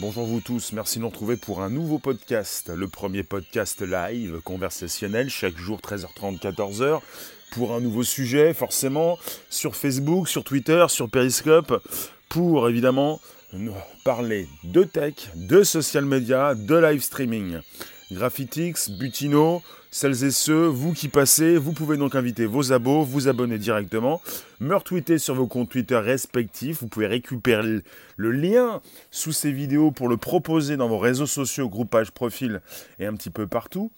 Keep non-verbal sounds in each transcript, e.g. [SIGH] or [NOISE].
Bonjour vous tous, merci de nous retrouver pour un nouveau podcast, le premier podcast live conversationnel, chaque jour 13h30, 14h, pour un nouveau sujet, forcément, sur Facebook, sur Twitter, sur Periscope, pour évidemment parler de tech, de social media, de live streaming. Graphitix, Butino, celles et ceux, vous qui passez, vous pouvez donc inviter vos abos, vous abonner directement, me retweeter sur vos comptes Twitter respectifs. Vous pouvez récupérer le lien sous ces vidéos pour le proposer dans vos réseaux sociaux, groupages, profils et un petit peu partout.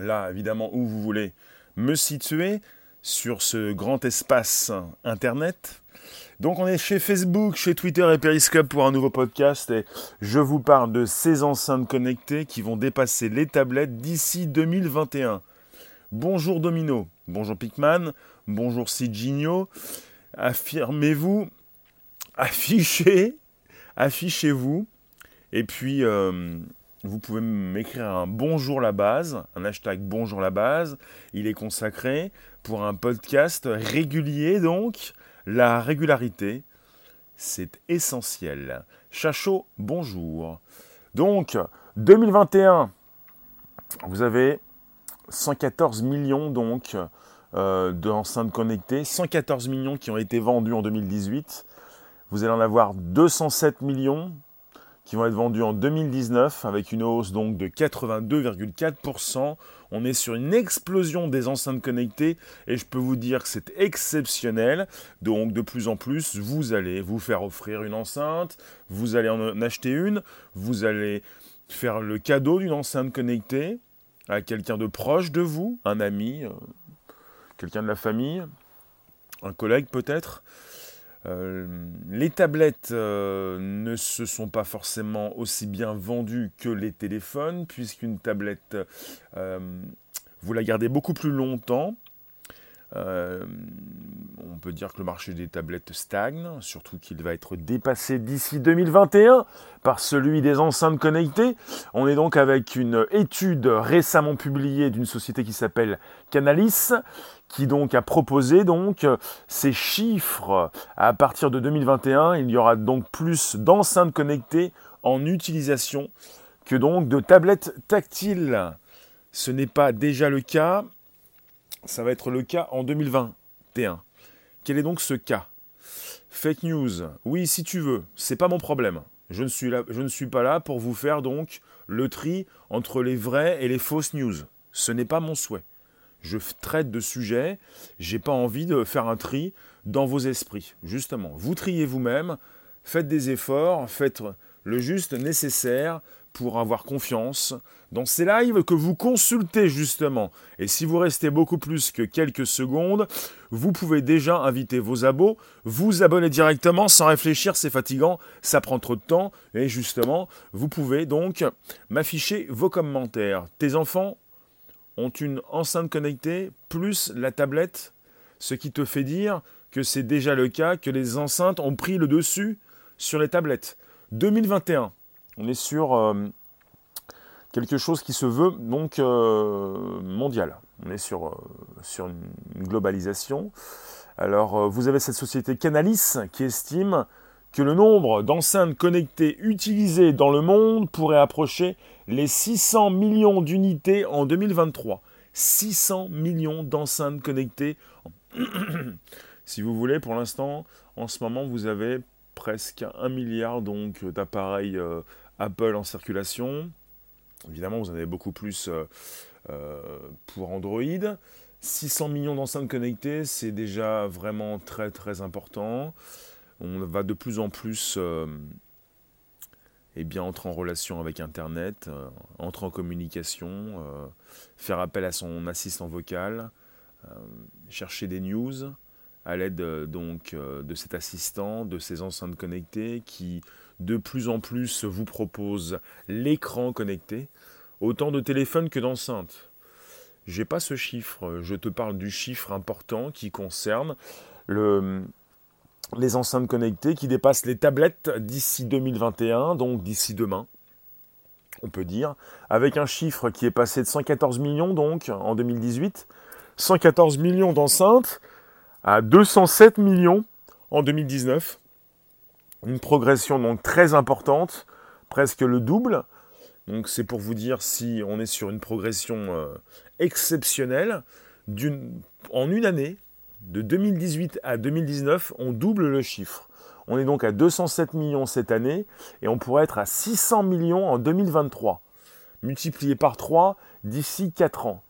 Là, évidemment, où vous voulez me situer sur ce grand espace Internet. Donc on est chez Facebook, chez Twitter et Periscope pour un nouveau podcast et je vous parle de ces enceintes connectées qui vont dépasser les tablettes d'ici 2021. Bonjour Domino, bonjour Picman, bonjour Sigigno. Affirmez-vous, affichez, affichez-vous et puis euh, vous pouvez m'écrire un bonjour la base, un hashtag bonjour la base. Il est consacré pour un podcast régulier donc la régularité, c'est essentiel. Chachot, bonjour. Donc, 2021, vous avez 114 millions donc euh, d'enceintes connectées, 114 millions qui ont été vendus en 2018. Vous allez en avoir 207 millions qui vont être vendus en 2019 avec une hausse donc de 82,4%. On est sur une explosion des enceintes connectées et je peux vous dire que c'est exceptionnel. Donc de plus en plus, vous allez vous faire offrir une enceinte, vous allez en acheter une, vous allez faire le cadeau d'une enceinte connectée à quelqu'un de proche de vous, un ami, euh, quelqu'un de la famille, un collègue peut-être. Euh, les tablettes euh, ne se sont pas forcément aussi bien vendues que les téléphones, puisqu'une tablette, euh, vous la gardez beaucoup plus longtemps. On peut dire que le marché des tablettes stagne, surtout qu'il va être dépassé d'ici 2021 par celui des enceintes connectées. On est donc avec une étude récemment publiée d'une société qui s'appelle Canalis, qui a proposé donc ces chiffres à partir de 2021. Il y aura donc plus d'enceintes connectées en utilisation que donc de tablettes tactiles. Ce n'est pas déjà le cas, ça va être le cas en 2021. Quel est donc ce cas? Fake news. Oui, si tu veux, c'est pas mon problème. Je ne, suis je ne suis pas là pour vous faire donc le tri entre les vraies et les fausses news. Ce n'est pas mon souhait je traite de sujets, j'ai pas envie de faire un tri dans vos esprits. Justement, vous triez vous-même, faites des efforts, faites le juste nécessaire pour avoir confiance dans ces lives que vous consultez justement. Et si vous restez beaucoup plus que quelques secondes, vous pouvez déjà inviter vos abos, vous abonner directement sans réfléchir, c'est fatigant, ça prend trop de temps. Et justement, vous pouvez donc m'afficher vos commentaires. Tes enfants ont une enceinte connectée plus la tablette, ce qui te fait dire que c'est déjà le cas, que les enceintes ont pris le dessus sur les tablettes. 2021, on est sur euh, quelque chose qui se veut donc euh, mondial. On est sur, euh, une globalisation. Alors, vous avez cette société Canalis qui estime que le nombre d'enceintes connectées utilisées dans le monde pourrait approcher les 600 millions d'unités en 2023. 600 millions d'enceintes connectées. [CLEARS THROAT] si vous voulez, pour l'instant, en ce moment, vous avez presque un milliard d'appareils Apple en circulation. Évidemment, vous en avez beaucoup plus euh, euh, pour Android. 600 millions d'enceintes connectées, c'est déjà vraiment très très important on va de plus en plus euh, eh entrer en relation avec Internet, euh, entrer en communication, euh, faire appel à son assistant vocal, chercher des news à l'aide donc de cet assistant, de ces enceintes connectées qui de plus en plus vous proposent l'écran connecté, autant de téléphones que d'enceintes. J'ai pas ce chiffre, je te parle du chiffre important qui concerne le, les enceintes connectées qui dépassent les tablettes d'ici 2021, donc d'ici demain, on peut dire, avec un chiffre qui est passé de 114 millions donc en 2018, 114 millions d'enceintes à 207 millions en 2019. Une progression donc très importante presque le double. Donc c'est pour vous dire si on est sur une progression euh, exceptionnelle. en une année, de 2018 à 2019, on double le chiffre. On est donc à 207 millions cette année et on pourrait être à 600 millions en 2023, multiplié par 3 d'ici 4 ans.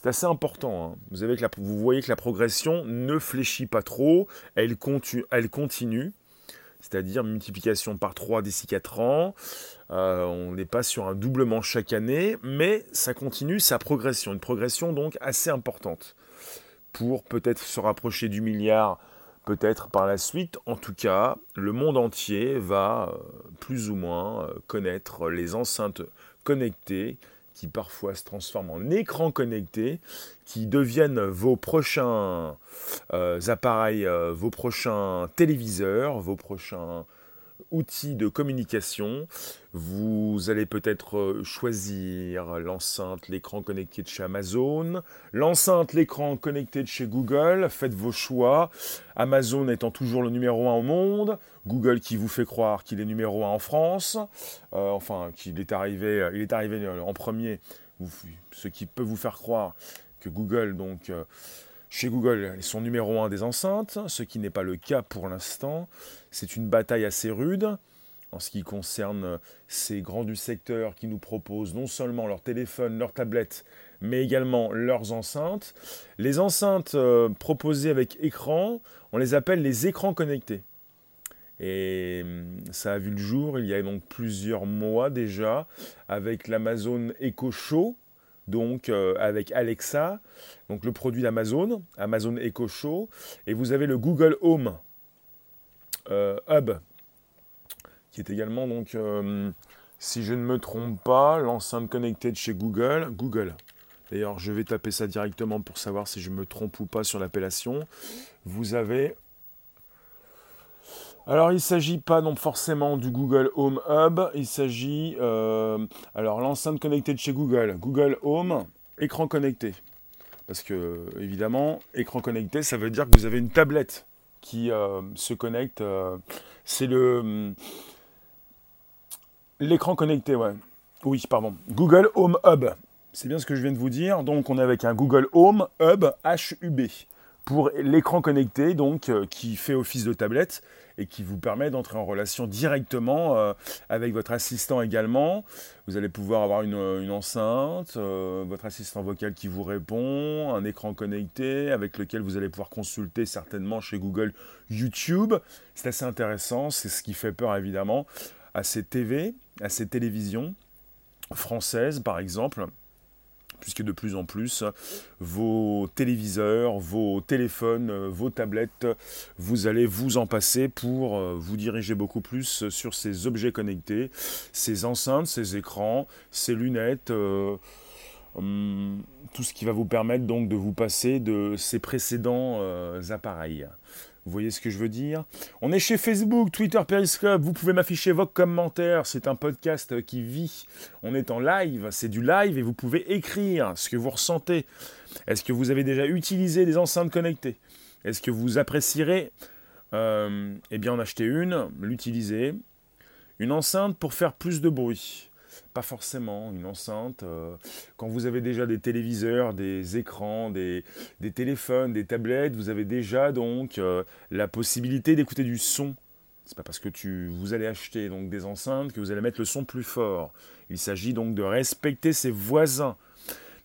C'est assez important. Hein. Vous, voyez que la progression ne fléchit pas trop, elle continue c'est-à-dire multiplication par 3 d'ici 4 ans. Euh, on n'est pas sur un doublement chaque année, mais ça continue sa progression, une progression donc assez importante pour peut-être se rapprocher du milliard, peut-être par la suite. En tout cas, le monde entier va euh, plus ou moins euh, connaître les enceintes connectées qui parfois se transforment en écran connecté, qui deviennent vos prochains appareils, euh, vos prochains téléviseurs, vos prochains outils de communication. Vous allez peut-être euh, choisir l'enceinte, l'écran connecté de chez Amazon, l'enceinte, l'écran connecté de chez Google. Faites vos choix. Amazon étant toujours le numéro un au monde, Google qui vous fait croire qu'il est numéro un en France, euh, enfin qu'il est arrivé, il est arrivé en premier, ce qui peut vous faire croire que Google donc euh, chez Google, ils sont numéro un des enceintes, ce qui n'est pas le cas pour l'instant. C'est une bataille assez rude en ce qui concerne ces grands du secteur qui nous proposent non seulement leurs téléphones, leurs tablettes, mais également leurs enceintes. Les enceintes euh, proposées avec écran, on les appelle les écrans connectés. Et hum, ça a vu le jour il y a donc plusieurs mois déjà avec l'Amazon Echo Show, donc euh, avec Alexa, donc le produit d'Amazon, Amazon Echo Show, et vous avez le Google Home euh, Hub, qui est également donc, euh, si je ne me trompe pas, l'enceinte connectée de chez Google, Google. D'ailleurs, je vais taper ça directement pour savoir si je me trompe ou pas sur l'appellation. Vous avez alors, il ne s'agit pas non forcément du Google Home Hub, il s'agit, euh, alors l'enceinte connectée de chez Google, Google Home, écran connecté. Parce que, évidemment, écran connecté, ça veut dire que vous avez une tablette qui euh, se connecte. Euh, c'est le. L'écran connecté, ouais. Oui, pardon. Google Home Hub. C'est bien ce que je viens de vous dire. Donc, on est avec un Google Home Hub HUB pour l'écran connecté, donc, qui fait office de tablette et qui vous permet d'entrer en relation directement euh, avec votre assistant également. Vous allez pouvoir avoir une, enceinte, euh, votre assistant vocal qui vous répond, un écran connecté avec lequel vous allez pouvoir consulter certainement chez Google YouTube. C'est assez intéressant, c'est ce qui fait peur évidemment à ces TV, à ces télévisions françaises par exemple puisque de plus en plus, vos téléviseurs, vos téléphones, vos tablettes, vous allez vous en passer pour euh, vous diriger beaucoup plus sur ces objets connectés, ces enceintes, ces écrans, ces lunettes. Euh, hum, tout ce qui va vous permettre donc de vous passer de ces précédents euh, appareils. Vous voyez ce que je veux dire? On est chez Facebook, Twitter, Periscope. Vous pouvez m'afficher vos commentaires. C'est un podcast qui vit. On est en live. C'est du live et vous pouvez écrire ce que vous ressentez. Est-ce que vous avez déjà utilisé des enceintes connectées? Est-ce que vous apprécierez euh, eh bien en acheter une, l'utiliser? Une enceinte pour faire plus de bruit pas forcément une enceinte. Euh, quand vous avez déjà des téléviseurs, des écrans, des, téléphones, des tablettes, vous avez déjà donc euh, la possibilité d'écouter du son. C'est pas parce que tu, vous allez acheter donc des enceintes que vous allez mettre le son plus fort. Il s'agit donc de respecter ses voisins.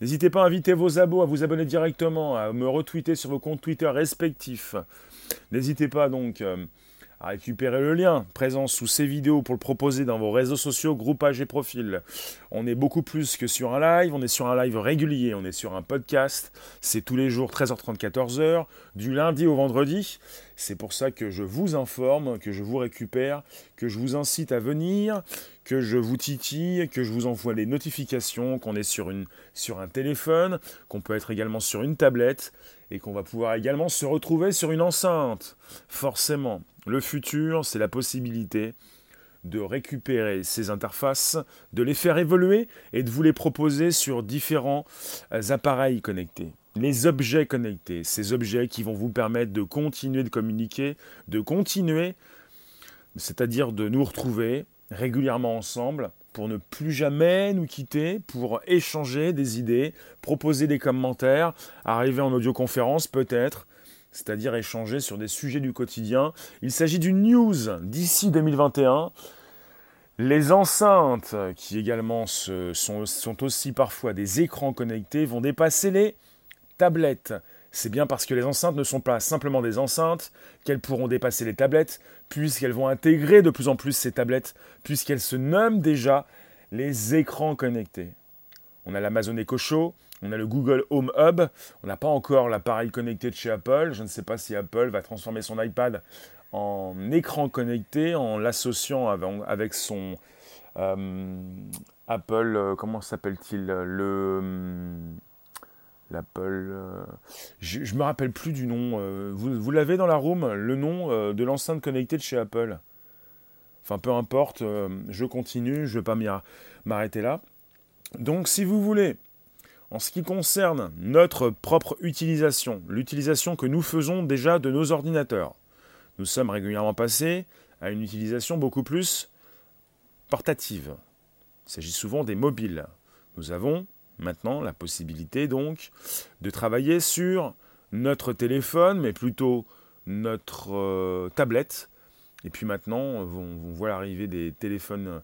N'hésitez pas à inviter vos abos à vous abonner directement, à me retweeter sur vos comptes Twitter respectifs. N'hésitez pas donc euh, à récupérer le lien présent sous ces vidéos pour le proposer dans vos réseaux sociaux, groupages et profils. On est beaucoup plus que sur un live, on est sur un live régulier, on est sur un podcast. C'est tous les jours 13h30, 14h, du lundi au vendredi. C'est pour ça que je vous informe, que je vous récupère, que je vous incite à venir, que je vous titille, que je vous envoie les notifications, qu'on est sur, sur un téléphone, qu'on peut être également sur une tablette et qu'on va pouvoir également se retrouver sur une enceinte. Forcément, le futur, c'est la possibilité de récupérer ces interfaces, de les faire évoluer et de vous les proposer sur différents euh, appareils connectés. Les objets connectés, ces objets qui vont vous permettre de continuer de communiquer, de continuer, c'est-à-dire de nous retrouver régulièrement ensemble pour ne plus jamais nous quitter, pour échanger des idées, proposer des commentaires, arriver en audioconférence peut-être, c'est-à-dire échanger sur des sujets du quotidien. Il s'agit d'une news d'ici 2021. Les enceintes, qui également sont, aussi parfois des écrans connectés, vont dépasser les C'est bien parce que les enceintes ne sont pas simplement des enceintes qu'elles pourront dépasser les tablettes, puisqu'elles vont intégrer de plus en plus ces tablettes, puisqu'elles se nomment déjà les écrans connectés. On a l'Amazon Echo Show, on a le Google Home Hub, on n'a pas encore l'appareil connecté de chez Apple. Je ne sais pas si Apple va transformer son iPad en écran connecté en l'associant avec son euh, Apple, euh, comment s'appelle-t-il Le hum, l'Apple. Euh, je, ne me rappelle plus du nom. Euh, vous, l'avez dans la room, le nom euh, de l'enceinte connectée de chez Apple. Enfin, peu importe, je continue, je ne vais pas m'arrêter là. Donc, si vous voulez, en ce qui concerne notre propre utilisation, l'utilisation que nous faisons déjà de nos ordinateurs, nous sommes régulièrement passés à une utilisation beaucoup plus portative. Il s'agit souvent des mobiles. Nous avons maintenant la possibilité donc de travailler sur notre téléphone, mais plutôt notre euh, tablette. Et puis maintenant, on, voit l'arrivée des téléphones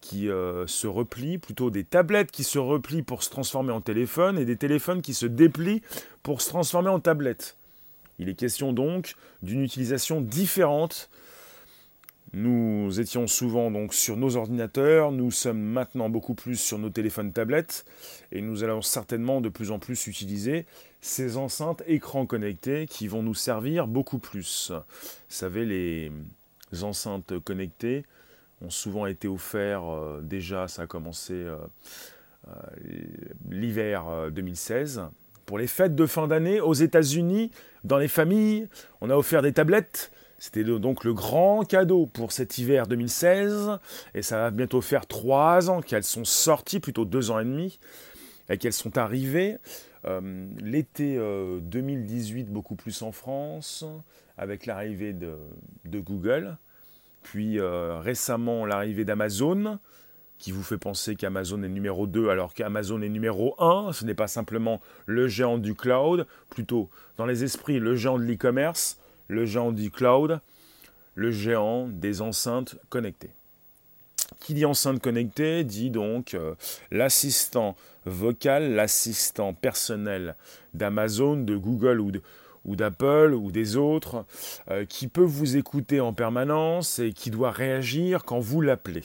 qui euh, se replient, plutôt des tablettes qui se replient pour se transformer en téléphone et des téléphones qui se déplient pour se transformer en tablette. Il est question donc d'une utilisation différente nous étions souvent donc sur nos ordinateurs, nous sommes maintenant beaucoup plus sur nos téléphones tablettes et nous allons certainement de plus en plus utiliser ces enceintes écrans connectés qui vont nous servir beaucoup plus. Vous savez, les enceintes connectées ont souvent été offertes euh, déjà, ça a commencé euh, euh, l'hiver 2016. Pour les fêtes de fin d'année aux États-Unis, dans les familles, on a offert des tablettes c'était donc le grand cadeau pour cet hiver 2016, et ça va bientôt faire trois ans qu'elles sont sorties, plutôt deux ans et demi, et qu'elles sont arrivées. Euh, l'été 2018, euh, beaucoup plus en France, avec l'arrivée de, Google, puis euh, récemment l'arrivée d'Amazon, qui vous fait penser qu'Amazon est numéro 2 alors qu'Amazon est numéro 1. Ce n'est pas simplement le géant du cloud, plutôt dans les esprits le géant de l'e-commerce le géant du cloud, le géant des enceintes connectées. Qui dit enceinte connectée dit donc euh, l'assistant vocal, l'assistant personnel d'Amazon, de Google ou d'Apple ou des autres, euh, qui peut vous écouter en permanence et qui doit réagir quand vous l'appelez.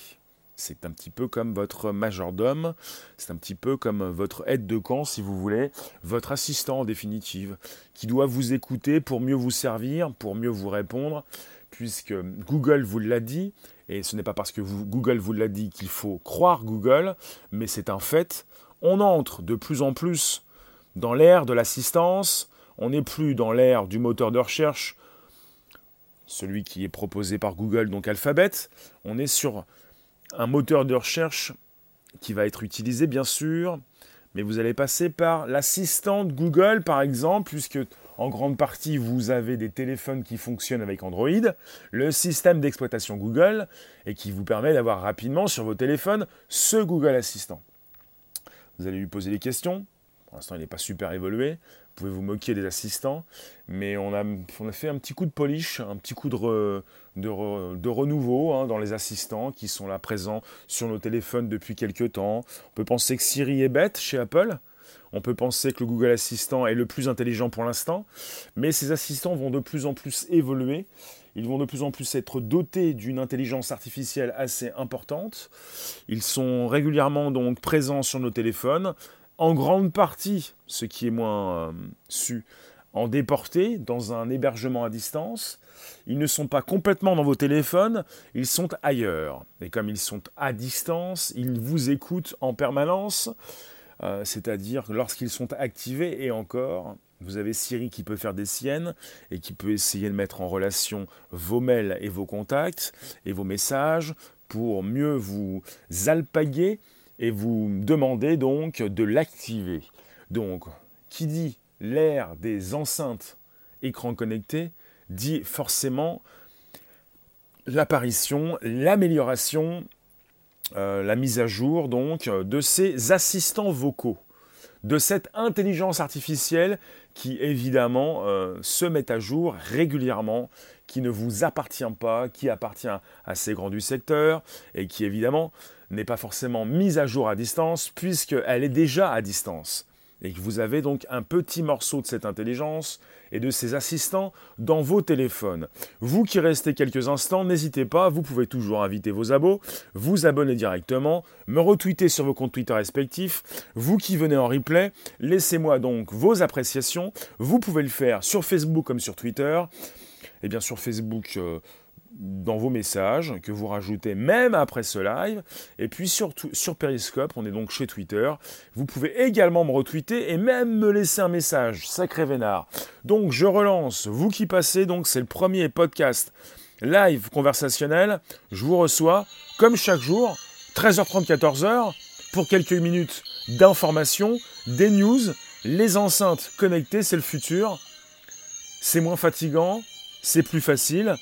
C'est un petit peu comme votre majordome, c'est un petit peu comme votre aide de camp, si vous voulez, votre assistant en définitive, qui doit vous écouter pour mieux vous servir, pour mieux vous répondre, puisque Google vous l'a dit, et ce n'est pas parce que Google vous l'a dit qu'il faut croire Google, mais c'est un fait. On entre de plus en plus dans l'ère de l'assistance, on n'est plus dans l'ère du moteur de recherche, celui qui est proposé par Google, donc Alphabet, on est sur un moteur de recherche qui va être utilisé bien sûr, mais vous allez passer par l'assistant de Google par exemple, puisque en grande partie vous avez des téléphones qui fonctionnent avec Android, le système d'exploitation Google, et qui vous permet d'avoir rapidement sur vos téléphones ce Google Assistant. Vous allez lui poser des questions, pour l'instant il n'est pas super évolué, vous pouvez vous moquer des assistants, mais on a, fait un petit coup de polish, un petit coup de, de, renouveau hein, dans les assistants qui sont là présents sur nos téléphones depuis quelques temps. On peut penser que Siri est bête chez Apple. On peut penser que le Google Assistant est le plus intelligent pour l'instant, mais ces assistants vont de plus en plus évoluer. Ils vont de plus en plus être dotés d'une intelligence artificielle assez importante. Ils sont régulièrement donc présents sur nos téléphones, en grande partie, ce qui est moins euh, su, en déporté dans un hébergement à distance. Ils ne sont pas complètement dans vos téléphones, ils sont ailleurs. Et comme ils sont à distance, ils vous écoutent en permanence, euh, c'est-à-dire lorsqu'ils sont activés et encore. Vous avez Siri qui peut faire des siennes et qui peut essayer de mettre en relation vos mails et vos contacts et vos messages pour mieux vous alpaguer et vous demandez donc de l'activer. Donc, qui dit l'ère des enceintes écran connectés dit forcément l'apparition, l'amélioration la mise à jour donc de ces assistants vocaux, de cette intelligence artificielle qui évidemment se met à jour régulièrement, qui ne vous appartient pas, qui appartient à ces grands du secteur et qui évidemment n'est pas forcément mise à jour à distance puisqu'elle est déjà à distance et que vous avez donc un petit morceau de cette intelligence et de ces assistants dans vos téléphones. Vous qui restez quelques instants, n'hésitez pas, vous pouvez toujours inviter vos abos, vous abonner directement, me retweeter sur vos comptes Twitter respectifs. Vous qui venez en replay, laissez-moi donc vos appréciations. Vous pouvez le faire sur Facebook comme sur Twitter. Et bien sur Facebook, euh, dans vos messages que vous rajoutez même après ce live. Et puis surtout sur Periscope, on est donc chez Twitter. Vous pouvez également me retweeter et même me laisser un message. Sacré vénard. Donc je relance. Vous qui passez, donc c'est le premier podcast live conversationnel. Je vous reçois comme chaque jour, 13h30, 14h, pour quelques minutes d'informations, des news, les enceintes connectées, c'est le futur. C'est moins fatigant, c'est plus facile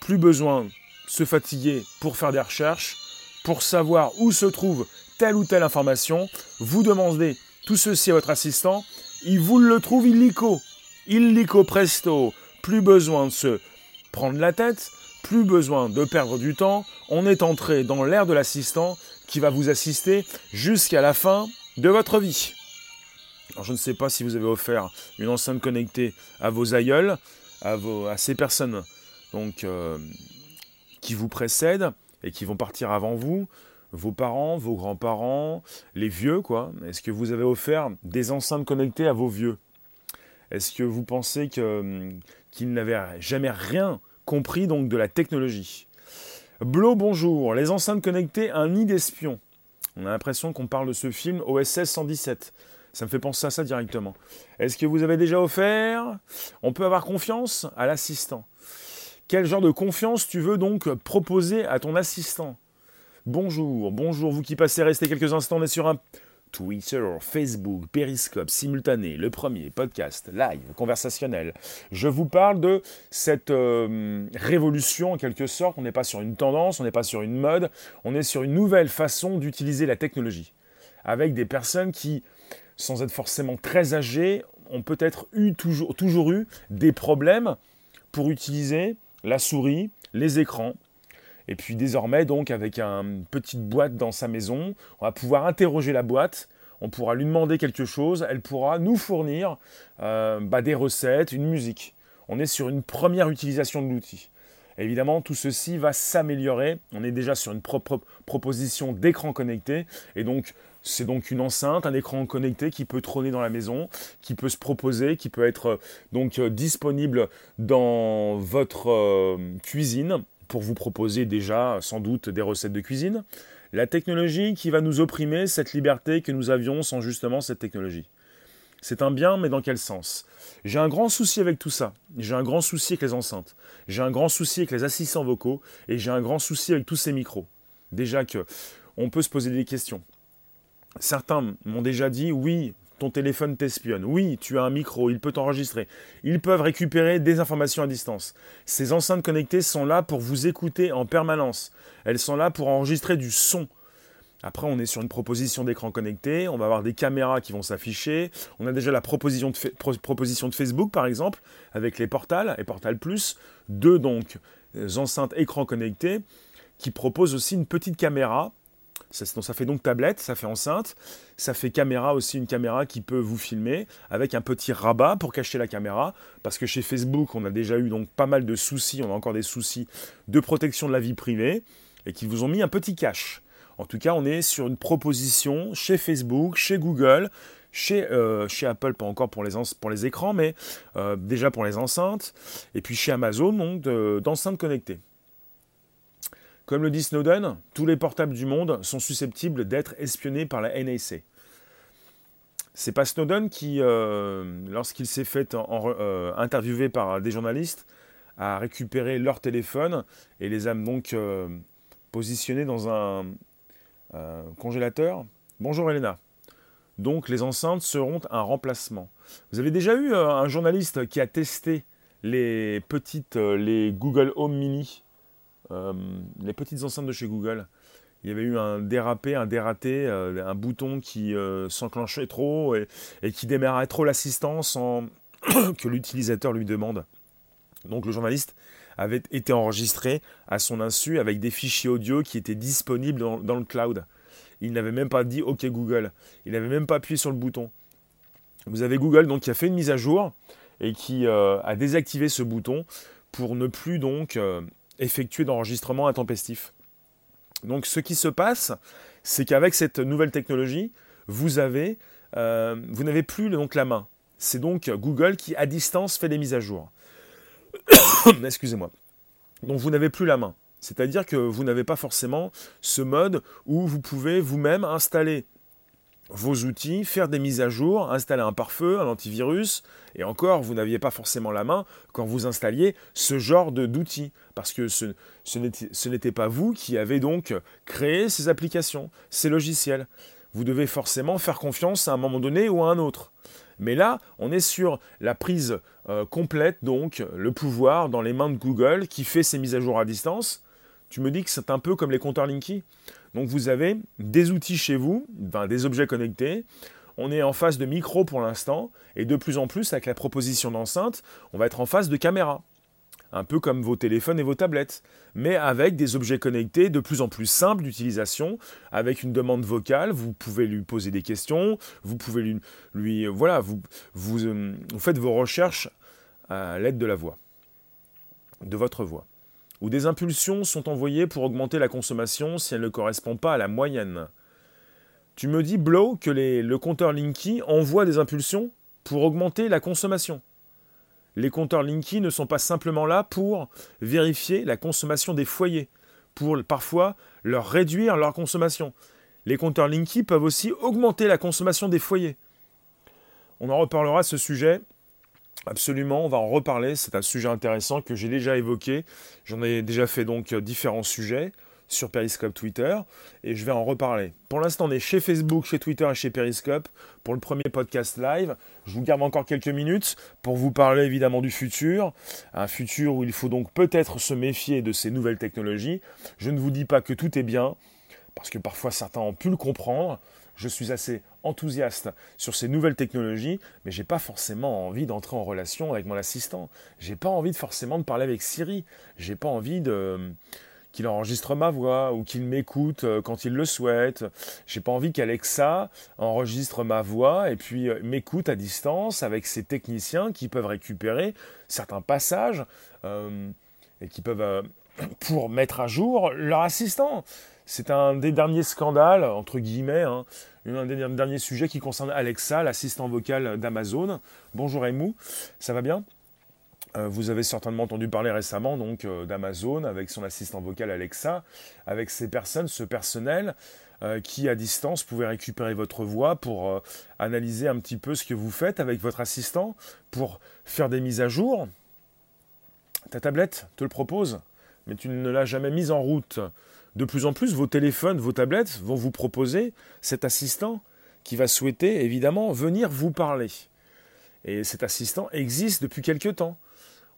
plus besoin de se fatiguer pour faire des recherches, pour savoir où se trouve telle ou telle information. Vous demandez tout ceci à votre assistant, il vous le trouve illico. Illico presto. Plus besoin de se prendre la tête, plus besoin de perdre du temps. On est entré dans l'ère de l'assistant qui va vous assister jusqu'à la fin de votre vie. Alors je ne sais pas si vous avez offert une enceinte connectée à vos aïeuls, à, vos, à ces personnes donc, euh, qui vous précèdent et qui vont partir avant vous, vos parents, vos grands-parents, les vieux, quoi. Est-ce que vous avez offert des enceintes connectées à vos vieux? Est-ce que vous pensez hum, qu'ils n'avaient jamais rien compris donc de la technologie? Blo, bonjour. Les enceintes connectées, un nid d'espions. On a l'impression qu'on parle de ce film OSS 117. Ça me fait penser à ça directement. Est-ce que vous avez déjà offert? On peut avoir confiance à l'assistant. Quel genre de confiance tu veux donc proposer à ton assistant? Bonjour, bonjour, vous qui passez, restez quelques instants, on est sur un Twitter, Facebook, Periscope, simultané, le premier podcast live, conversationnel. Je vous parle de cette euh, révolution en quelque sorte. On n'est pas sur une tendance, on n'est pas sur une mode, on est sur une nouvelle façon d'utiliser la technologie. Avec des personnes qui, sans être forcément très âgées, ont peut-être eu toujours, toujours eu des problèmes pour utiliser la souris, les écrans. Et puis désormais, donc, avec une petite boîte dans sa maison, on va pouvoir interroger la boîte, on pourra lui demander quelque chose, elle pourra nous fournir euh, bah, des recettes, une musique. On est sur une première utilisation de l'outil. Évidemment, tout ceci va s'améliorer. On est déjà sur une propre proposition d'écran connecté. Et donc, c'est donc une enceinte, un écran connecté qui peut trôner dans la maison, qui peut se proposer, qui peut être euh, donc euh, disponible dans votre euh, cuisine pour vous proposer déjà sans doute des recettes de cuisine. La technologie qui va nous opprimer cette liberté que nous avions sans justement cette technologie. C'est un bien, mais dans quel sens? J'ai un grand souci avec tout ça. J'ai un grand souci avec les enceintes. J'ai un grand souci avec les assistants vocaux. Et j'ai un grand souci avec tous ces micros. Déjà que on peut se poser des questions. Certains m'ont déjà dit oui, ton téléphone t'espionne. Oui, tu as un micro, il peut t'enregistrer. Ils peuvent récupérer des informations à distance. Ces enceintes connectées sont là pour vous écouter en permanence. Elles sont là pour enregistrer du son. Après, on est sur une proposition d'écran connecté, on va avoir des caméras qui vont s'afficher. On a déjà la proposition de, Facebook, par exemple, avec les portals et Portal Plus, deux donc euh, enceintes écran connecté qui proposent aussi une petite caméra. Ça, ça, fait donc tablette, ça fait enceinte, ça fait caméra aussi, une caméra qui peut vous filmer avec un petit rabat pour cacher la caméra, parce que chez Facebook, on a déjà eu donc pas mal de soucis, on a encore des soucis de protection de la vie privée, et qui vous ont mis un petit cache. En tout cas, on est sur une proposition chez Facebook, chez Google, chez, euh, chez Apple, pas encore pour les, pour les écrans, mais euh, déjà pour les enceintes, et puis chez Amazon, donc d'enceintes connectées. Comme le dit Snowden, tous les portables du monde sont susceptibles d'être espionnés par la NSA. C'est pas Snowden qui, euh, lorsqu'il s'est fait interviewer par des journalistes, a récupéré leur téléphone et les a donc positionnés dans un congélateur. Bonjour Elena. Donc les enceintes seront un remplacement. Vous avez déjà eu un journaliste qui a testé les petites, les Google Home Mini euh, les petites enceintes de chez Google? il y avait eu un dérapé, un dératé, un bouton qui s'enclenchait trop et, et, qui démarrait trop l'assistance sans [COUGHS] que l'utilisateur lui demande. Donc le journaliste avait été enregistré à son insu avec des fichiers audio qui étaient disponibles dans, le cloud. Il n'avait même pas dit OK Google. Il n'avait même pas appuyé sur le bouton. Vous avez Google donc qui a fait une mise à jour et qui euh, a désactivé ce bouton pour ne plus donc euh, effectuer d'enregistrement intempestif. Donc ce qui se passe, c'est qu'avec cette nouvelle technologie, vous euh, vous n'avez plus la main. C'est donc Google qui à distance fait des mises à jour. [COUGHS] Excusez-moi. Donc vous n'avez plus la main. C'est-à-dire que vous n'avez pas forcément ce mode où vous pouvez vous-même installer vos outils, faire des mises à jour, installer un pare-feu, un antivirus, et encore, vous n'aviez pas forcément la main quand vous installiez ce genre d'outils, parce que ce, ce n'était pas vous qui avez donc créé ces applications, ces logiciels. Vous devez forcément faire confiance à un moment donné ou à un autre. Mais là, on est sur la prise euh, complète, donc le pouvoir dans les mains de Google qui fait ses mises à jour à distance. Tu me dis que c'est un peu comme les compteurs Linky. Donc vous avez des outils chez vous, des objets connectés. On est en phase de micro pour l'instant, et de plus en plus, avec la proposition d'enceinte, on va être en phase de caméra un peu comme vos téléphones et vos tablettes, mais avec des objets connectés de plus en plus simples d'utilisation, avec une demande vocale, vous pouvez lui poser des questions, vous pouvez lui, lui voilà, vous, vous, euh, faites vos recherches à l'aide de la voix, de votre voix, ou des impulsions sont envoyées pour augmenter la consommation si elle ne correspond pas à la moyenne. Tu me dis, Blow, que le compteur Linky envoie des impulsions pour augmenter la consommation les compteurs Linky ne sont pas simplement là pour vérifier la consommation des foyers, pour parfois leur réduire leur consommation. Les compteurs Linky peuvent aussi augmenter la consommation des foyers. On en reparlera ce sujet. Absolument, on va en reparler. C'est un sujet intéressant que j'ai déjà évoqué. J'en ai déjà fait donc différents sujets sur Periscope Twitter et je vais en reparler. Pour l'instant, on est chez Facebook, chez Twitter et chez Periscope pour le premier podcast live. Je vous garde encore quelques minutes pour vous parler évidemment du futur, un futur où il faut donc peut-être se méfier de ces nouvelles technologies. Je ne vous dis pas que tout est bien, parce que parfois certains ont pu le comprendre. Je suis assez enthousiaste sur ces nouvelles technologies, mais j'ai pas forcément envie d'entrer en relation avec mon assistant. J'ai pas envie de forcément de parler avec Siri. J'ai pas envie de qu'il enregistre ma voix ou qu'il m'écoute euh, quand il le souhaite. J'ai pas envie qu'Alexa enregistre ma voix et puis euh, m'écoute à distance avec ses techniciens qui peuvent récupérer certains passages euh, et qui peuvent [CLEARS THROAT] pour mettre à jour leur assistant. C'est un des derniers scandales, entre guillemets, hein, un des derniers sujets qui concerne Alexa, l'assistant vocal d'Amazon. Bonjour Emou, ça va bien? Vous avez certainement entendu parler récemment donc euh, d'Amazon avec son assistant vocal Alexa, avec ces personnes, ce personnel euh, qui à distance pouvait récupérer votre voix pour analyser un petit peu ce que vous faites avec votre assistant, pour faire des mises à jour. Ta tablette te le propose, mais tu ne l'as jamais mise en route. De plus en plus, vos téléphones, vos tablettes vont vous proposer cet assistant qui va souhaiter évidemment venir vous parler. Et cet assistant existe depuis quelque temps.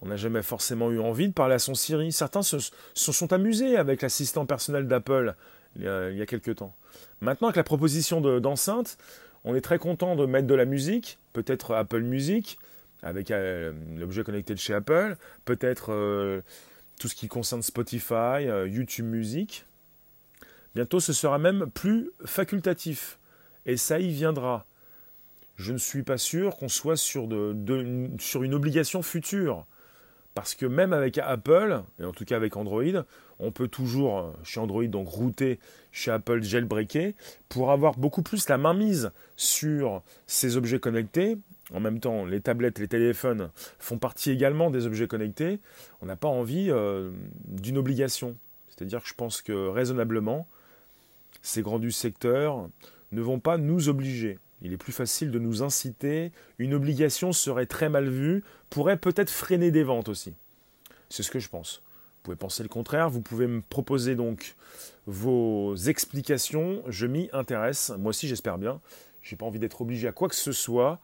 On n'a jamais forcément eu envie de parler à son Siri. Certains se, sont amusés avec l'assistant personnel d'Apple il, y a quelques temps. Maintenant, avec la proposition d'enceinte, on est très content de mettre de la musique, peut-être Apple Music, avec euh, l'objet connecté de chez Apple, peut-être euh, tout ce qui concerne Spotify, euh, YouTube Music. Bientôt, ce sera même plus facultatif. Et ça y viendra. Je ne suis pas sûr qu'on soit sur, sur une obligation future. Parce que même avec Apple, et en tout cas avec Android, on peut toujours, euh, chez Android, donc router chez Apple jailbreaker, pour avoir beaucoup plus la mainmise sur ces objets connectés. En même temps, les tablettes, les téléphones font partie également des objets connectés. On n'a pas envie euh, d'une obligation. C'est-à-dire que je pense que raisonnablement, ces grands du secteur ne vont pas nous obliger. Il est plus facile de nous inciter. Une obligation serait très mal vue, pourrait peut-être freiner des ventes aussi. C'est ce que je pense. Vous pouvez penser le contraire. Vous pouvez me proposer donc vos explications. Je m'y intéresse. Moi aussi, j'espère bien. Je n'ai pas envie d'être obligé à quoi que ce soit,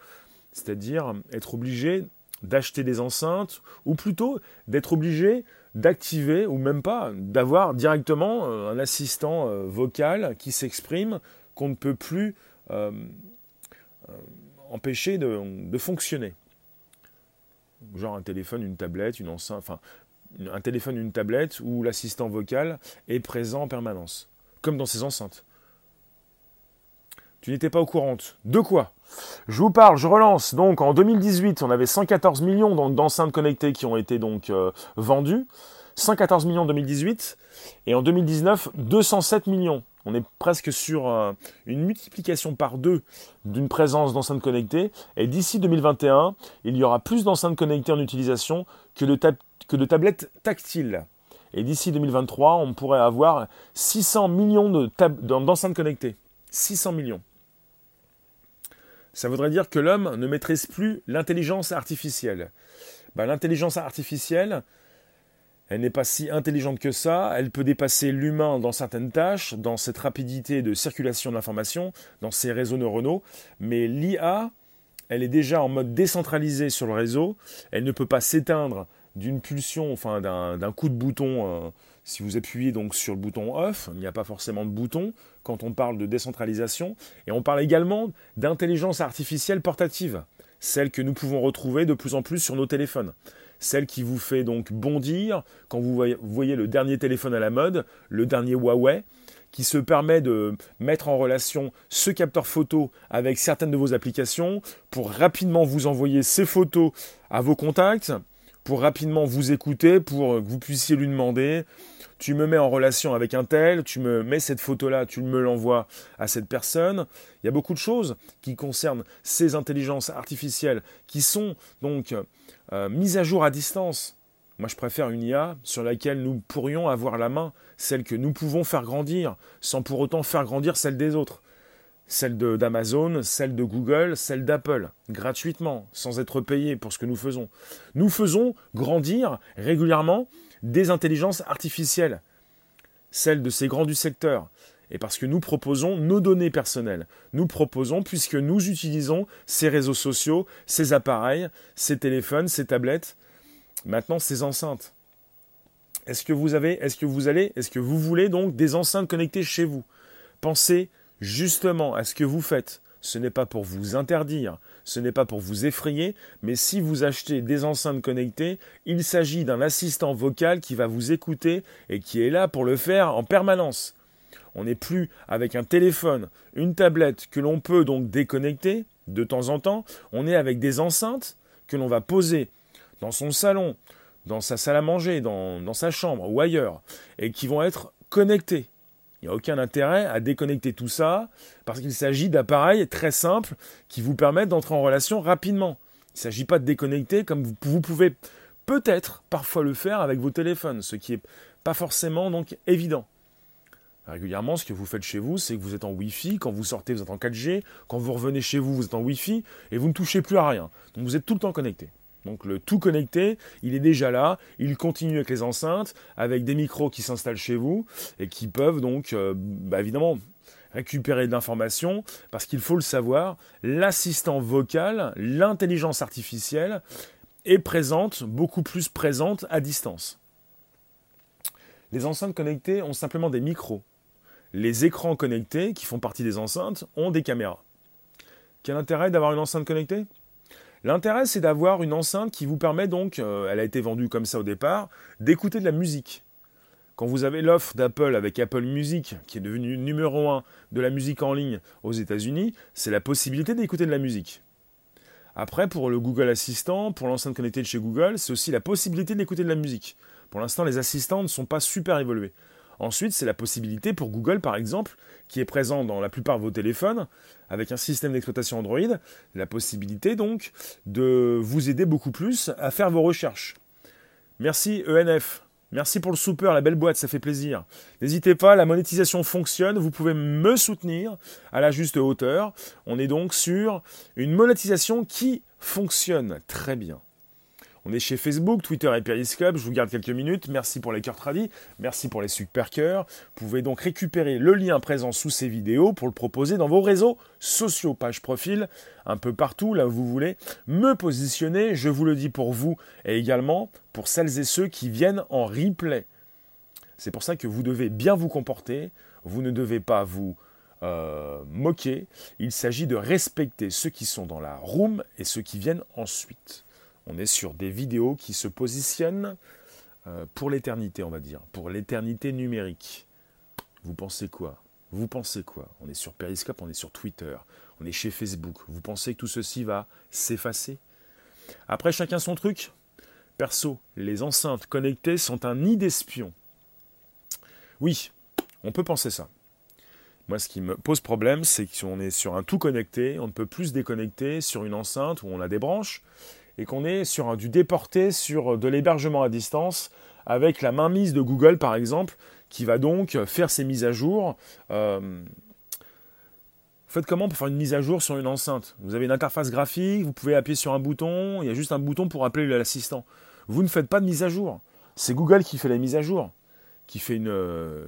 c'est-à-dire être obligé d'acheter des enceintes, ou plutôt d'être obligé d'activer, ou même pas, d'avoir directement euh, un assistant euh, vocal qui s'exprime, qu'on ne peut plus euh, empêcher de, fonctionner. Genre un téléphone, une tablette, une enceinte, enfin un téléphone, une tablette où l'assistant vocal est présent en permanence, comme dans ces enceintes. Tu n'étais pas au courant. De quoi? Je vous parle, je relance. Donc en 2018, on avait 114 millions d'enceintes connectées qui ont été donc euh, vendues. 114 millions en 2018 et en 2019 207 millions. On est presque sur euh, une multiplication par deux d'une présence d'enceintes connectées. Et d'ici 2021, il y aura plus d'enceintes connectées en utilisation que de, tablettes tactiles. Et d'ici 2023, on pourrait avoir 600 millions d'enceintes connectées. 600 millions. Ça voudrait dire que l'homme ne maîtrise plus l'intelligence artificielle. Ben, l'intelligence artificielle, elle n'est pas si intelligente que ça, elle peut dépasser l'humain dans certaines tâches, dans cette rapidité de circulation d'informations, dans ses réseaux neuronaux, mais l'IA, elle est déjà en mode décentralisé sur le réseau, elle ne peut pas s'éteindre d'une pulsion, enfin d'un coup de bouton, euh, si vous appuyez donc sur le bouton off, il n'y a pas forcément de bouton quand on parle de décentralisation, et on parle également d'intelligence artificielle portative, celle que nous pouvons retrouver de plus en plus sur nos téléphones, celle qui vous fait donc bondir quand vous voyez, le dernier téléphone à la mode, le dernier Huawei, qui se permet de mettre en relation ce capteur photo avec certaines de vos applications pour rapidement vous envoyer ces photos à vos contacts, pour rapidement vous écouter, pour que vous puissiez lui demander, tu me mets en relation avec un tel, tu me mets cette photo-là, tu me l'envoies à cette personne. Il y a beaucoup de choses qui concernent ces intelligences artificielles qui sont donc euh, mises à jour à distance. Moi, je préfère une IA sur laquelle nous pourrions avoir la main, celle que nous pouvons faire grandir, sans pour autant faire grandir celle des autres celle d'Amazon, celle de Google, celle d'Apple, gratuitement, sans être payé pour ce que nous faisons. Nous faisons grandir régulièrement des intelligences artificielles, celles de ces grands du secteur. Et parce que nous proposons nos données personnelles. Nous proposons, puisque nous utilisons ces réseaux sociaux, ces appareils, ces téléphones, ces tablettes, maintenant ces enceintes. Est-ce que vous avez, est-ce que vous allez, est-ce que vous voulez donc des enceintes connectées chez vous? Pensez justement à ce que vous faites. Ce n'est pas pour vous interdire, ce n'est pas pour vous effrayer, mais si vous achetez des enceintes connectées, il s'agit d'un assistant vocal qui va vous écouter et qui est là pour le faire en permanence. On n'est plus avec un téléphone, une tablette que l'on peut donc déconnecter de temps en temps, on est avec des enceintes que l'on va poser dans son salon, dans sa salle à manger, dans, sa chambre ou ailleurs, et qui vont être connectées. Il n'y a aucun intérêt à déconnecter tout ça parce qu'il s'agit d'appareils très simples qui vous permettent d'entrer en relation rapidement. Il ne s'agit pas de déconnecter comme vous, pouvez peut-être parfois le faire avec vos téléphones, ce qui n'est pas forcément donc évident. Régulièrement, ce que vous faites chez vous, c'est que vous êtes en Wi-Fi, quand vous sortez, vous êtes en 4G, quand vous revenez chez vous, vous êtes en Wi-Fi, et vous ne touchez plus à rien. Donc vous êtes tout le temps connecté. Donc le tout connecté, il est déjà là, il continue avec les enceintes, avec des micros qui s'installent chez vous et qui peuvent donc euh, bah, évidemment récupérer de l'information, parce qu'il faut le savoir, l'assistant vocal, l'intelligence artificielle est présente, beaucoup plus présente à distance. Les enceintes connectées ont simplement des micros. Les écrans connectés, qui font partie des enceintes, ont des caméras. Quel intérêt d'avoir une enceinte connectée? L'intérêt, c'est d'avoir une enceinte qui vous permet donc, euh, elle a été vendue comme ça au départ, d'écouter de la musique. Quand vous avez l'offre d'Apple avec Apple Music, qui est devenu numéro un de la musique en ligne aux États-Unis, c'est la possibilité d'écouter de la musique. Après, pour le Google Assistant, pour l'enceinte connectée de chez Google, c'est aussi la possibilité d'écouter de la musique. Pour l'instant, les assistants ne sont pas super évolués. Ensuite, c'est la possibilité pour Google, par exemple, qui est présent dans la plupart de vos téléphones, avec un système d'exploitation Android, la possibilité donc de vous aider beaucoup plus à faire vos recherches. Merci ENF. Merci pour le super, la belle boîte, ça fait plaisir. N'hésitez pas, la monétisation fonctionne, vous pouvez me soutenir à la juste hauteur. On est donc sur une monétisation qui fonctionne très bien. On est chez Facebook, Twitter et Periscope. Je vous garde quelques minutes. Merci pour les cœurs tradis. Merci pour les super cœurs. Vous pouvez donc récupérer le lien présent sous ces vidéos pour le proposer dans vos réseaux sociaux, page profil, un peu partout, là où vous voulez. Me positionner, je vous le dis pour vous et également pour celles et ceux qui viennent en replay. C'est pour ça que vous devez bien vous comporter. Vous ne devez pas vous euh, moquer. Il s'agit de respecter ceux qui sont dans la room et ceux qui viennent ensuite. On est sur des vidéos qui se positionnent euh, pour l'éternité, on va dire, pour l'éternité numérique. Vous pensez quoi? Vous pensez quoi? On est sur Periscope, on est sur Twitter, on est chez Facebook. Vous pensez que tout ceci va s'effacer? Après, chacun son truc. Perso, les enceintes connectées sont un nid d'espions. Oui, on peut penser ça. Moi, ce qui me pose problème, c'est qu'on est sur un tout connecté, on ne peut plus se déconnecter sur une enceinte où on a des branches, et qu'on est sur du déporté sur de l'hébergement à distance, avec la mainmise de Google, par exemple, qui va donc faire ses mises à jour. Euh, faites comment pour faire une mise à jour sur une enceinte? Vous avez une interface graphique, vous pouvez appuyer sur un bouton, il y a juste un bouton pour appeler l'assistant. Vous ne faites pas de mise à jour. C'est Google qui fait la mise à jour, qui fait euh,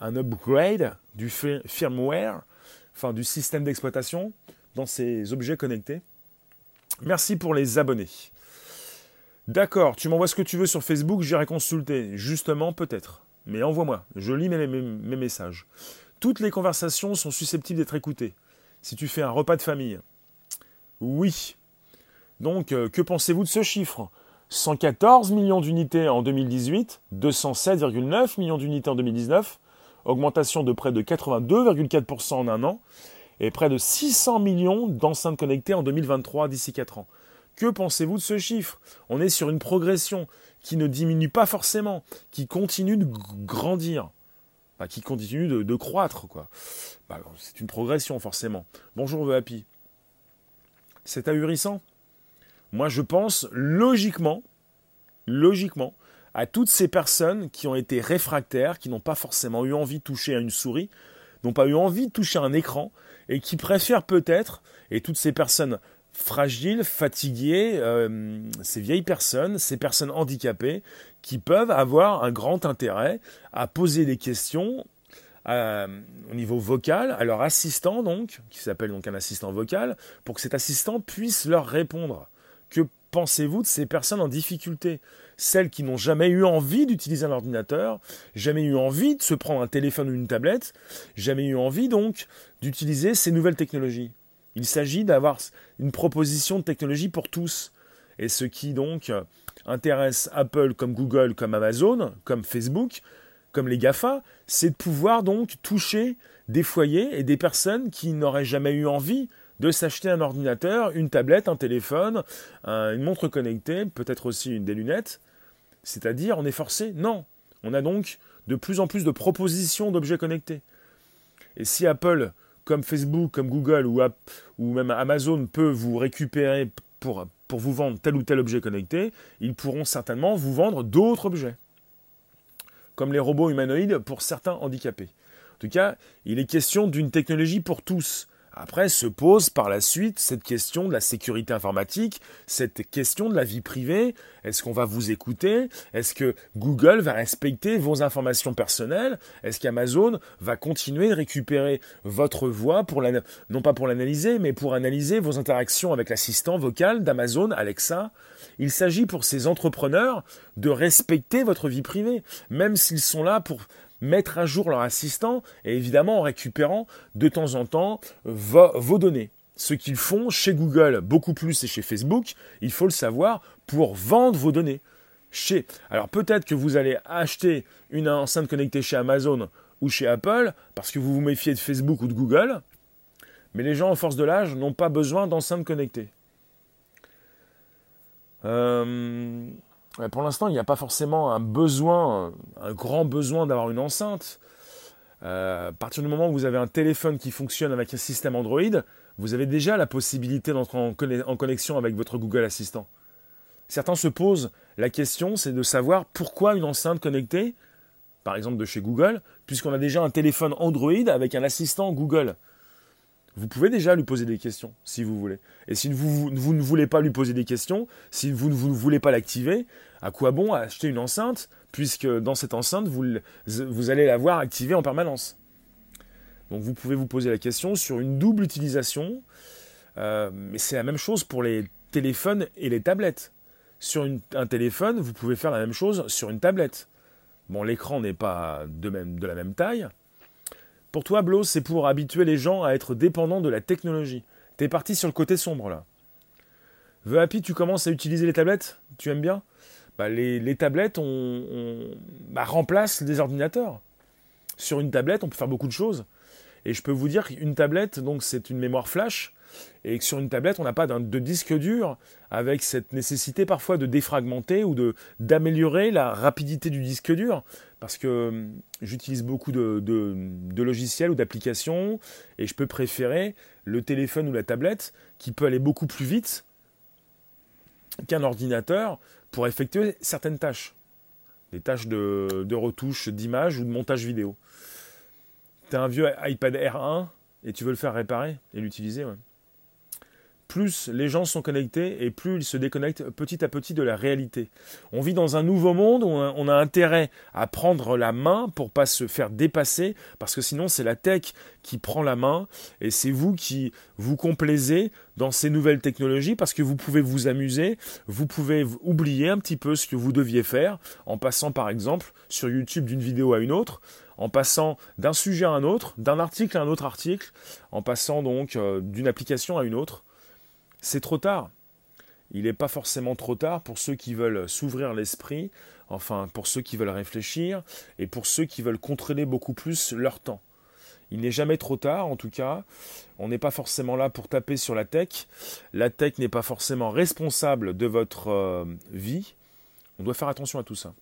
un upgrade du firmware, enfin du système d'exploitation dans ces objets connectés. Merci pour les abonnés. D'accord, tu m'envoies ce que tu veux sur Facebook, j'irai consulter. Justement, peut-être. Mais envoie-moi, je lis mes, mes, messages. Toutes les conversations sont susceptibles d'être écoutées. Si tu fais un repas de famille. Oui. Donc, euh, que pensez-vous de ce chiffre? 114 millions d'unités en 2018, 207,9 millions d'unités en 2019, augmentation de près de 82,4% en un an, et près de 600 millions d'enceintes connectées en 2023 d'ici 4 ans. Que pensez-vous de ce chiffre? On est sur une progression qui ne diminue pas forcément, qui continue de grandir, qui continue de, croître. quoi. Bah, c'est une progression forcément. Bonjour The Happy. C'est ahurissant? Moi je pense logiquement, logiquement, à toutes ces personnes qui ont été réfractaires, qui n'ont pas forcément eu envie de toucher à une souris, n'ont pas eu envie de toucher à un écran, et qui préfèrent peut-être, et toutes ces personnes fragiles, fatiguées, euh, ces vieilles personnes, ces personnes handicapées, qui peuvent avoir un grand intérêt à poser des questions euh, au niveau vocal à leur assistant donc, qui s'appelle donc un assistant vocal, pour que cet assistant puisse leur répondre. Que pensez-vous de ces personnes en difficulté? Celles qui n'ont jamais eu envie d'utiliser un ordinateur, jamais eu envie de se prendre un téléphone ou une tablette, jamais eu envie donc d'utiliser ces nouvelles technologies. Il s'agit d'avoir une proposition de technologie pour tous. Et ce qui donc intéresse Apple comme Google, comme Amazon, comme Facebook, comme les GAFA, c'est de pouvoir donc toucher des foyers et des personnes qui n'auraient jamais eu envie de s'acheter un ordinateur, une tablette, un téléphone, une montre connectée, peut-être aussi des lunettes. C'est-à-dire, on est forcé Non. On a donc de plus en plus de propositions d'objets connectés. Et si Apple, comme Facebook, comme Google ou, même Amazon peut vous récupérer pour, pour vous vendre tel ou tel objet connecté, ils pourront certainement vous vendre d'autres objets. Comme les robots humanoïdes pour certains handicapés. En tout cas, il est question d'une technologie pour tous. Après se pose par la suite cette question de la sécurité informatique, cette question de la vie privée. Est-ce qu'on va vous écouter? Est-ce que Google va respecter vos informations personnelles? Est-ce qu'Amazon va continuer de récupérer votre voix pour non pas pour l'analyser, mais pour analyser vos interactions avec l'assistant vocal d'Amazon, Alexa? Il s'agit pour ces entrepreneurs de respecter votre vie privée, même s'ils sont là pour mettre à jour leur assistant et évidemment en récupérant de temps en temps vos, données. Ce qu'ils font chez Google beaucoup plus et chez Facebook, il faut le savoir, pour vendre vos données. Chez... Alors peut-être que vous allez acheter une enceinte connectée chez Amazon ou chez Apple parce que vous vous méfiez de Facebook ou de Google, mais les gens en force de l'âge n'ont pas besoin d'enceintes connectées. Euh, pour l'instant, il n'y a pas forcément un besoin, un grand besoin d'avoir une enceinte. Euh, à partir du moment où vous avez un téléphone qui fonctionne avec un système Android, vous avez déjà la possibilité d'entrer en, connexion avec votre Google Assistant. Certains se posent la question, c'est de savoir pourquoi une enceinte connectée, par exemple de chez Google, puisqu'on a déjà un téléphone Android avec un assistant Google. Vous pouvez déjà lui poser des questions, si vous voulez. Et si vous, ne voulez pas lui poser des questions, si vous ne voulez pas l'activer, à quoi bon acheter une enceinte, puisque dans cette enceinte, vous, vous allez l'avoir activée en permanence. Donc vous pouvez vous poser la question sur une double utilisation, euh, mais c'est la même chose pour les téléphones et les tablettes. Sur un téléphone, vous pouvez faire la même chose sur une tablette. Bon, l'écran n'est pas de, la même taille. Pour toi, Blo, c'est pour habituer les gens à être dépendants de la technologie. T'es parti sur le côté sombre là. The Happy, tu commences à utiliser les tablettes? Tu aimes bien? Bah, les, tablettes on, bah, remplacent des ordinateurs. Sur une tablette, on peut faire beaucoup de choses. Et je peux vous dire qu'une tablette, donc c'est une mémoire flash, et que sur une tablette, on n'a pas de disque dur avec cette nécessité parfois de défragmenter ou de d'améliorer la rapidité du disque dur parce que hum, j'utilise beaucoup de, de logiciels ou d'applications et je peux préférer le téléphone ou la tablette qui peut aller beaucoup plus vite qu'un ordinateur pour effectuer certaines tâches. Des tâches de, de retouche d'image ou de montage vidéo. Tu as un vieux iPad R1 et tu veux le faire réparer et l'utiliser, plus les gens sont connectés et plus ils se déconnectent petit à petit de la réalité. On vit dans un nouveau monde où on a intérêt à prendre la main pour pas se faire dépasser parce que sinon c'est la tech qui prend la main et c'est vous qui vous complaisez dans ces nouvelles technologies parce que vous pouvez vous amuser, vous pouvez oublier un petit peu ce que vous deviez faire en passant par exemple sur YouTube d'une vidéo à une autre, en passant d'un sujet à un autre, d'un article à un autre article, en passant donc euh, d'une application à une autre c'est trop tard. Il n'est pas forcément trop tard pour ceux qui veulent s'ouvrir l'esprit, enfin pour ceux qui veulent réfléchir et pour ceux qui veulent contrôler beaucoup plus leur temps. Il n'est jamais trop tard, en tout cas. On n'est pas forcément là pour taper sur la tech. La tech n'est pas forcément responsable de votre euh, vie. On doit faire attention à tout ça.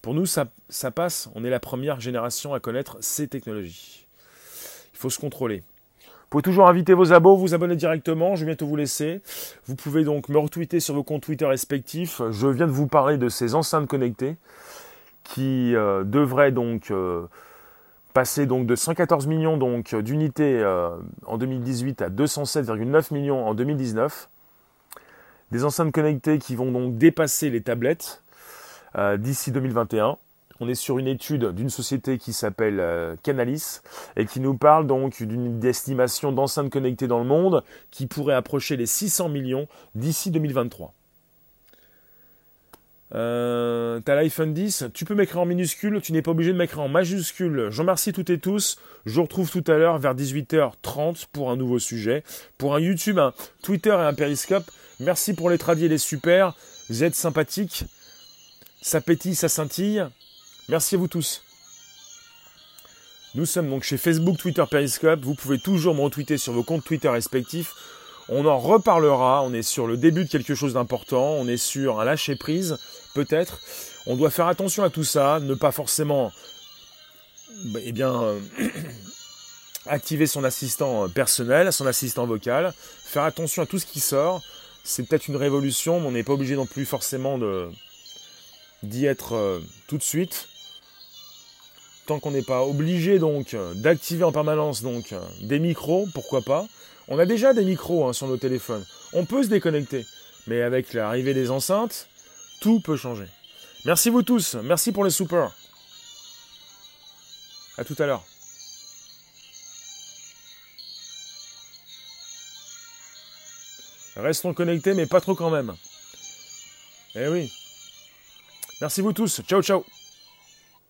Pour nous, ça, ça passe. On est la première génération à connaître ces technologies. Il faut se contrôler. Pouvez toujours inviter vos abos, vous abonner directement, je vais bientôt vous laisser. Vous pouvez donc me retweeter sur vos comptes Twitter respectifs. Je viens de vous parler de ces enceintes connectées qui euh, devraient donc euh, passer donc de 114 millions donc d'unités euh, en 2018 à 207,9 millions en 2019. Des enceintes connectées qui vont donc dépasser les tablettes d'ici 2021 on est sur une étude d'une société qui s'appelle euh, Canalis et qui nous parle donc d'une estimation d'enceintes connectées dans le monde qui pourrait approcher les 600 millions d'ici 2023. Euh, t'as l'iPhone 10, tu peux m'écrire en minuscule, tu n'es pas obligé de m'écrire en majuscule. Je remercie toutes et tous. Je vous retrouve tout à l'heure vers 18h30 pour un nouveau sujet, pour un YouTube, un Twitter et un Periscope. Merci pour les tradis et les super. Vous êtes sympathiques. Ça pétille, ça scintille. Merci à vous tous. Nous sommes donc chez Facebook, Twitter, Periscope. Vous pouvez toujours me retweeter sur vos comptes Twitter respectifs. On en reparlera. On est sur le début de quelque chose d'important. On est sur un lâcher prise, peut-être. On doit faire attention à tout ça. Ne pas forcément, eh bien, euh, [CLEARS THROAT] activer son assistant personnel, son assistant vocal. Faire attention à tout ce qui sort. C'est peut-être une révolution, mais on n'est pas obligé non plus forcément d'y être euh, tout de suite tant qu'on n'est pas obligé donc d'activer en permanence donc des micros, pourquoi pas. On a déjà des micros hein, sur nos téléphones. On peut se déconnecter. Mais avec l'arrivée des enceintes, tout peut changer. Merci vous tous. Merci pour les super. À tout à l'heure. Restons connectés, mais pas trop quand même. Eh oui. Merci vous tous. Ciao, ciao.